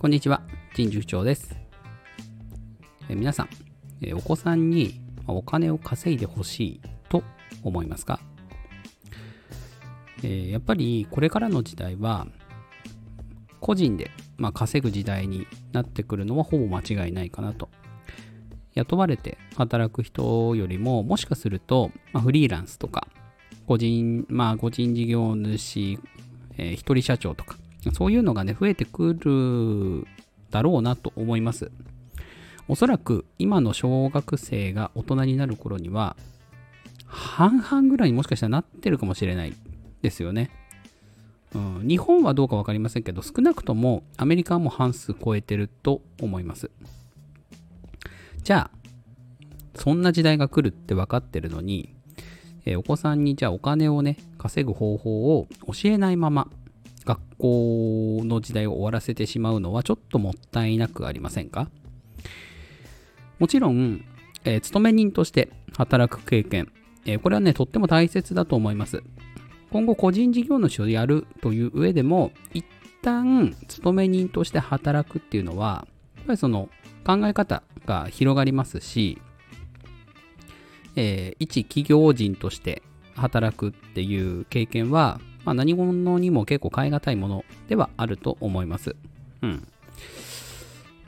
こんにちは、陳塾長です。え皆さん、えお子さんにお金を稼いでほしいと思いますか、えやっぱりこれからの時代は、個人で、まあ、稼ぐ時代になってくるのはほぼ間違いないかなと。雇われて働く人よりも、もしかすると、まあ、フリーランスとか、個人、まあ、個人事業主、えー、一人社長とか、そういうのがね、増えてくるだろうなと思います。おそらく今の小学生が大人になる頃には、半々ぐらいにもしかしたらなってるかもしれないですよね。うん、日本はどうか分かりませんけど、少なくともアメリカはもう半数超えてると思います。じゃあ、そんな時代が来るって分かってるのに、えー、お子さんにじゃあお金をね、稼ぐ方法を教えないまま、学校の時代を終わらせてしまうのはちょっともったいなくありませんか？もちろん、えー、勤め人として働く経験、えー、これはね、とっても大切だと思います。今後個人事業主をやるという上でも、一旦勤め人として働くっていうのは、やっぱりその考え方が広がりますし、えー、一企業人として働くっていう経験は、まあ、何者にも結構変え難いものではあると思います。うん。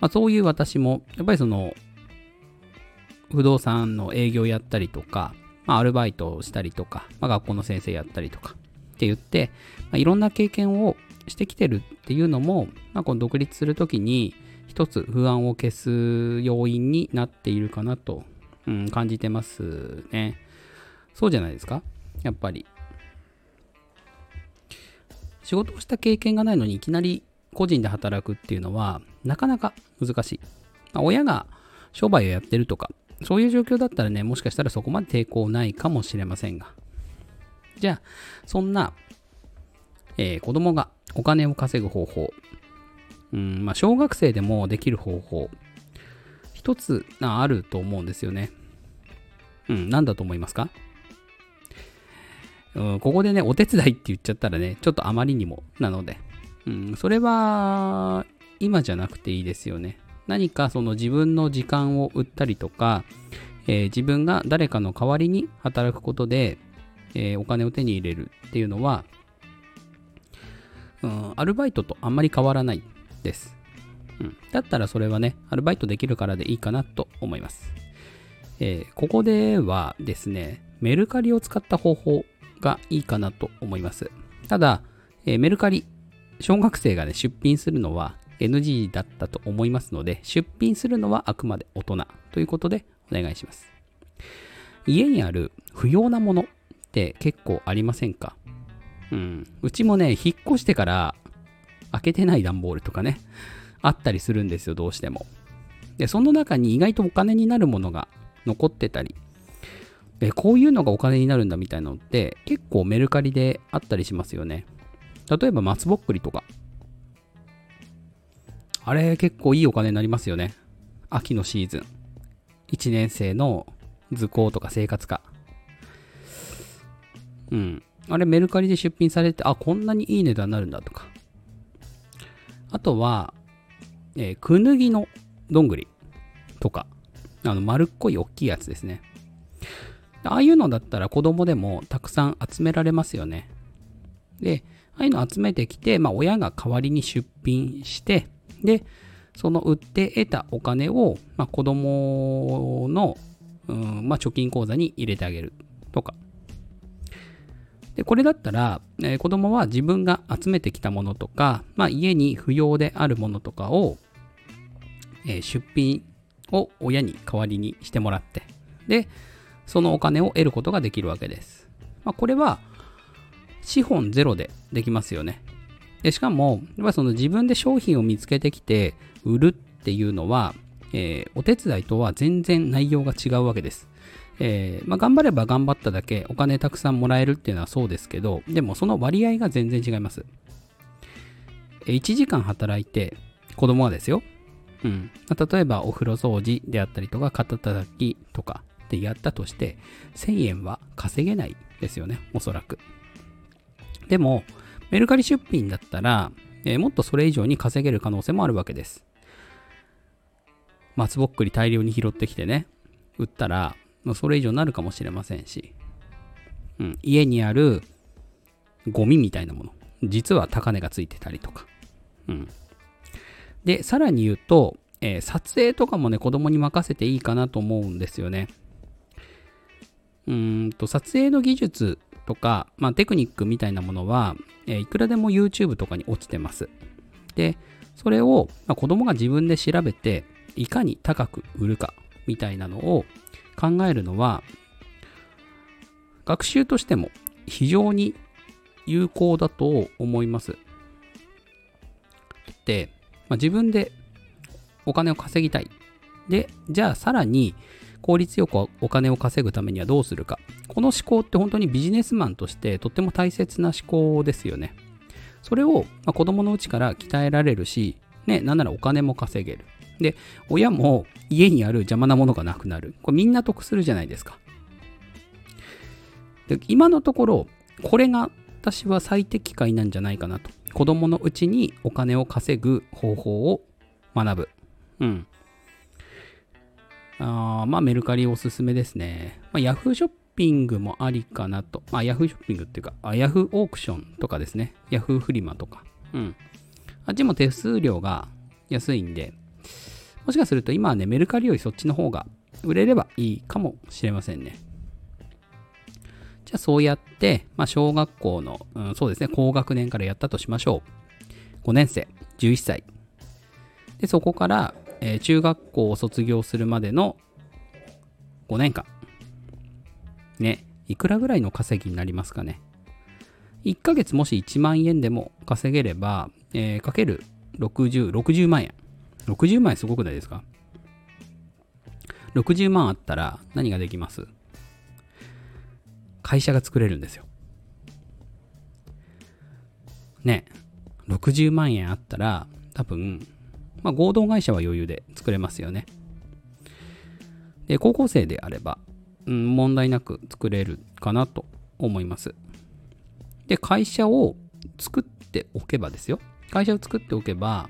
まあ、そういう私も、やっぱりその、不動産の営業やったりとか、まあ、アルバイトをしたりとか、まあ、学校の先生やったりとかって言って、まあ、いろんな経験をしてきてるっていうのも、まあ、この独立するときに一つ不安を消す要因になっているかなと、うん、感じてますね。そうじゃないですか？やっぱり。仕事をした経験がないのにいきなり個人で働くっていうのはなかなか難しい。まあ、親が商売をやってるとか、そういう状況だったらね、もしかしたらそこまで抵抗ないかもしれませんが。じゃあ、そんな、えー、子供がお金を稼ぐ方法、うんまあ、小学生でもできる方法、一つあると思うんですよね。うん、何だと思いますか？うん、ここでね、お手伝いって言っちゃったらね、ちょっとあまりにもなので、うん、それは今じゃなくていいですよね。何かその自分の時間を売ったりとか、えー、自分が誰かの代わりに働くことで、えー、お金を手に入れるっていうのは、うん、アルバイトとあんまり変わらないです。うん、だったらそれはね、アルバイトできるからでいいかなと思います。えー、ここではですね、メルカリを使った方法がいいかなと思います。ただ、えー、メルカリ、小学生がね、出品するのは NG だったと思いますので、出品するのはあくまで大人ということでお願いします。家にある不要なものって結構ありませんか？うん。うちもね、引っ越してから開けてない段ボールとかね、あったりするんですよ、どうしても。で、その中に意外とお金になるものが残ってたり、えこういうのがお金になるんだみたいなのって結構メルカリであったりしますよね。例えば松ぼっくりとか。あれ結構いいお金になりますよね。秋のシーズン。1年生の図工とか生活科。うん。あれメルカリで出品されて、あ、こんなにいい値段になるんだとか。あとは、えー、くぬぎのどんぐりとか。あの丸っこい大きいやつですね。ああいうのだったら子供でもたくさん集められますよね。で、ああいうの集めてきて、まあ親が代わりに出品して、で、その売って得たお金を、まあ、子供の、うんまあ、貯金口座に入れてあげるとか。で、これだったら、えー、子供は自分が集めてきたものとか、まあ、家に不要であるものとかを、えー、出品を親に代わりにしてもらって、で、そのお金を得ることができるわけです。まあ、これは、資本ゼロでできますよね。でしかも、やっぱその自分で商品を見つけてきて売るっていうのは、えー、お手伝いとは全然内容が違うわけです。えー、まあ、頑張れば頑張っただけお金たくさんもらえるっていうのはそうですけど、でもその割合が全然違います。1時間働いて、子供はですよ。うん。例えばお風呂掃除であったりとか、肩たたきとかってやったとして、1000円は稼げないですよね、おそらく。でも、メルカリ出品だったら、えー、もっとそれ以上に稼げる可能性もあるわけです。松ぼっくり大量に拾ってきてね、売ったら、それ以上になるかもしれませんし、うん、家にあるゴミみたいなもの、実は高値がついてたりとか、うん。で、さらに言うと、えー、撮影とかもね、子供に任せていいかなと思うんですよね。うんと、撮影の技術とか、まあ、テクニックみたいなものは、えー、いくらでも YouTube とかに落ちてます。で、それを、まあ、子供が自分で調べて、いかに高く売るかみたいなのを考えるのは、学習としても非常に有効だと思います。で、まあ、自分でお金を稼ぎたい。で、じゃあさらに効率よくお金を稼ぐためにはどうするか。この思考って本当にビジネスマンとしてとっても大切な思考ですよね。それを、まあ、子供のうちから鍛えられるし、ね、なんならお金も稼げる。で、親も家にある邪魔なものがなくなる。これみんな得するじゃないですか。で今のところ、これが私は最適解なんじゃないかなと。子供のうちにお金を稼ぐ方法を学ぶ。うん。あまあ、メルカリおすすめですね。まあ、ヤフーショッピングもありかなと。まあ、ヤフーショッピングっていうか、あヤフーオークションとかですね。ヤフーフリマとか。うん。あっちも手数料が安いんで、もしかすると今はね、メルカリよりそっちの方が売れればいいかもしれませんね。じゃあそうやって、まあ、小学校の、うん、そうですね、高学年からやったとしましょう。5年生、11歳。で、そこから、えー、中学校を卒業するまでの5年間。ね、いくらぐらいの稼ぎになりますかね。1ヶ月もし1万円でも稼げれば、えー、かける60、60万円。60万円すごくないですか ?60 万あったら何ができます？会社が作れるんですよ。ね、60万円あったら多分、まあ、合同会社は余裕で作れますよね。で、高校生であれば、うん、問題なく作れるかなと思います。で、会社を作っておけばですよ。会社を作っておけば、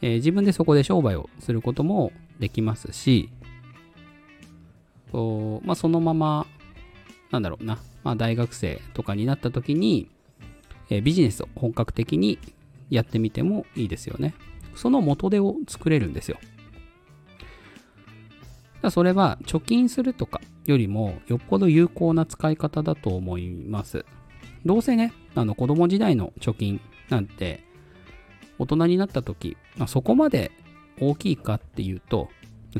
えー、自分でそこで商売をすることもできますし、こうまあ、そのまま、なんだろうな、まあ、大学生とかになった時に、えー、ビジネスを本格的にやってみてもいいですよね。その元手を作れるんですよ。それは貯金するとかよりもよっぽど有効な使い方だと思います。どうせね、あの子供時代の貯金なんて大人になった時、まあ、そこまで大きいかっていうと、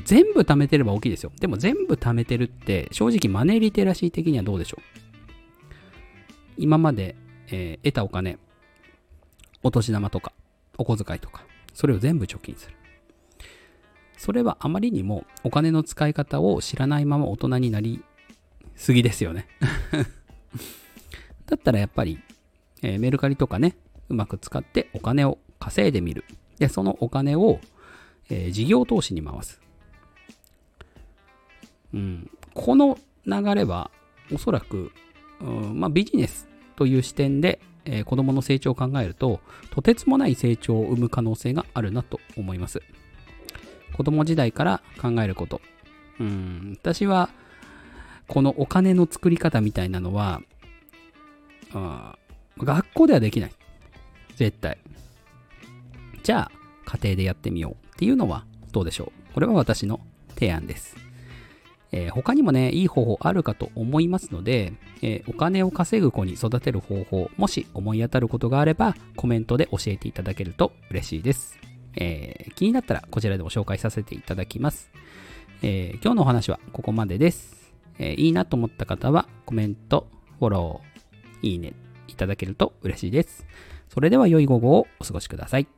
全部貯めてれば大きいですよ。でも全部貯めてるって、正直マネーリテラシー的にはどうでしょう今まで、えー、得たお金、お年玉とか、お小遣いとか、それを全部貯金する。それはあまりにもお金の使い方を知らないまま大人になりすぎですよね だったらやっぱり、えー、メルカリとかね、うまく使ってお金を稼いでみる。で、そのお金を、えー、事業投資に回す。うん、この流れはおそらく、うんまあ、ビジネスという視点で、えー、子供の成長を考えると、とてつもない成長を生む可能性があるなと思います。子供時代から考えること。うん、私は、このお金の作り方みたいなのは、あ学校ではできない。絶対。じゃあ、家庭でやってみようっていうのはどうでしょうこれは私の提案です。えー、他にもね、いい方法あるかと思いますので、えー、お金を稼ぐ子に育てる方法、もし思い当たることがあれば、コメントで教えていただけると嬉しいです。えー、気になったらこちらでも紹介させていただきます。え今日のお話はここまでです。えいいなと思った方はコメント、フォロー、いいねいただけると嬉しいです。それでは良い午後をお過ごしください。